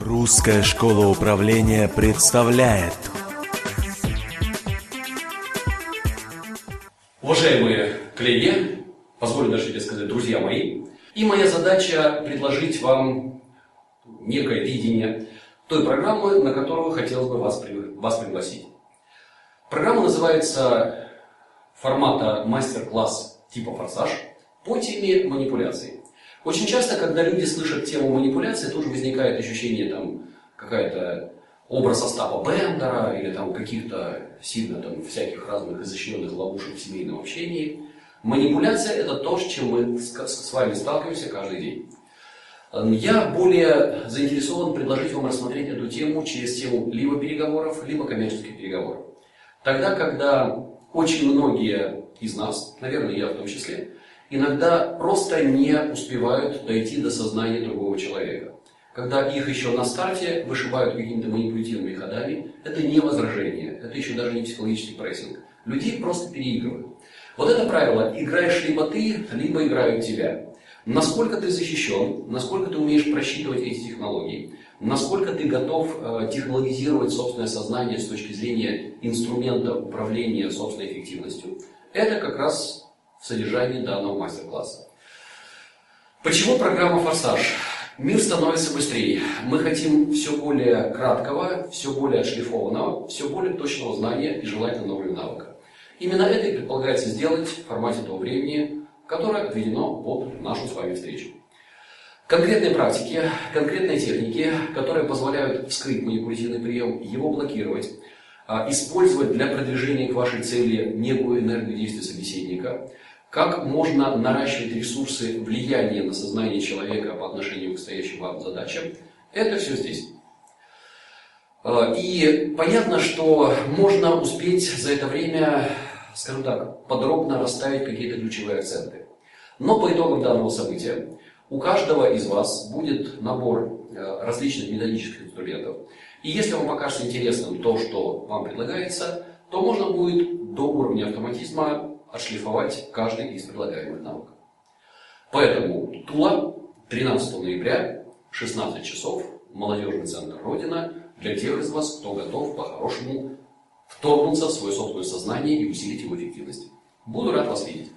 Русская школа управления представляет Уважаемые коллеги, позволю даже себе сказать, друзья мои, и моя задача предложить вам некое видение той программы, на которую хотелось бы вас, вас пригласить. Программа называется формата мастер-класс типа «Форсаж» по теме манипуляций. Очень часто, когда люди слышат тему манипуляции, тут же возникает ощущение там какая-то образ Остапа Бендера или там каких-то сильно там всяких разных изощренных ловушек в семейном общении. Манипуляция – это то, с чем мы с вами сталкиваемся каждый день. Я более заинтересован предложить вам рассмотреть эту тему через тему либо переговоров, либо коммерческих переговоров. Тогда, когда очень многие из нас, наверное, я в том числе, иногда просто не успевают дойти до сознания другого человека. Когда их еще на старте вышибают какими-то манипулятивными ходами, это не возражение, это еще даже не психологический прессинг. Людей просто переигрывают. Вот это правило, играешь либо ты, либо играют тебя. Насколько ты защищен, насколько ты умеешь просчитывать эти технологии, насколько ты готов э, технологизировать собственное сознание с точки зрения инструмента управления собственной эффективностью, это как раз в содержании данного мастер-класса. Почему программа «Форсаж»? Мир становится быстрее. Мы хотим все более краткого, все более отшлифованного, все более точного знания и желательно нового навыка. Именно это и предполагается сделать в формате того времени, которое отведено под нашу с вами встречу. Конкретные практики, конкретные техники, которые позволяют вскрыть манипулятивный прием, его блокировать, а, использовать для продвижения к вашей цели некую энергию действия собеседника, как можно наращивать ресурсы влияния на сознание человека по отношению к стоящим вам задачам, это все здесь. А, И понятно, что можно успеть за это время, скажем так, подробно расставить какие-то ключевые акценты. Но по итогам данного события у каждого из вас будет набор э, различных методических инструментов. И если вам покажется интересным то, что вам предлагается, то можно будет до уровня автоматизма отшлифовать каждый из предлагаемых навыков. Поэтому Тула 13 ноября, 16 часов, молодежный центр Родина, для тех из вас, кто готов по-хорошему вторгнуться в свое собственное сознание и усилить его эффективность. Буду рад вас видеть.